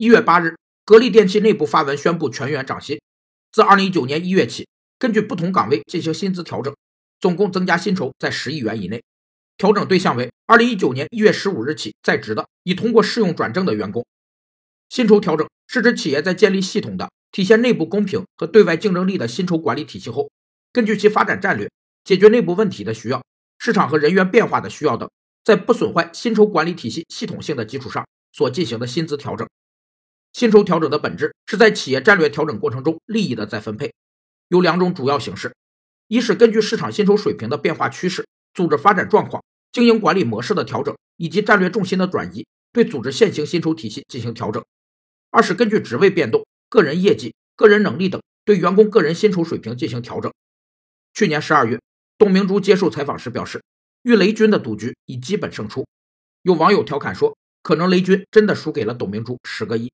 一月八日，格力电器内部发文宣布全员涨薪，自二零一九年一月起，根据不同岗位进行薪资调整，总共增加薪酬在十亿元以内。调整对象为二零一九年一月十五日起在职的已通过试用转正的员工。薪酬调整是指企业在建立系统的、体现内部公平和对外竞争力的薪酬管理体系后，根据其发展战略、解决内部问题的需要、市场和人员变化的需要等，在不损坏薪酬管理体系系统性的基础上所进行的薪资调整。薪酬调整的本质是在企业战略调整过程中利益的再分配，有两种主要形式：一是根据市场薪酬水平的变化趋势、组织发展状况、经营管理模式的调整以及战略重心的转移，对组织现行薪酬体系进行调整；二是根据职位变动、个人业绩、个人能力等，对员工个人薪酬水平进行调整。去年十二月，董明珠接受采访时表示，与雷军的赌局已基本胜出。有网友调侃说，可能雷军真的输给了董明珠十个亿。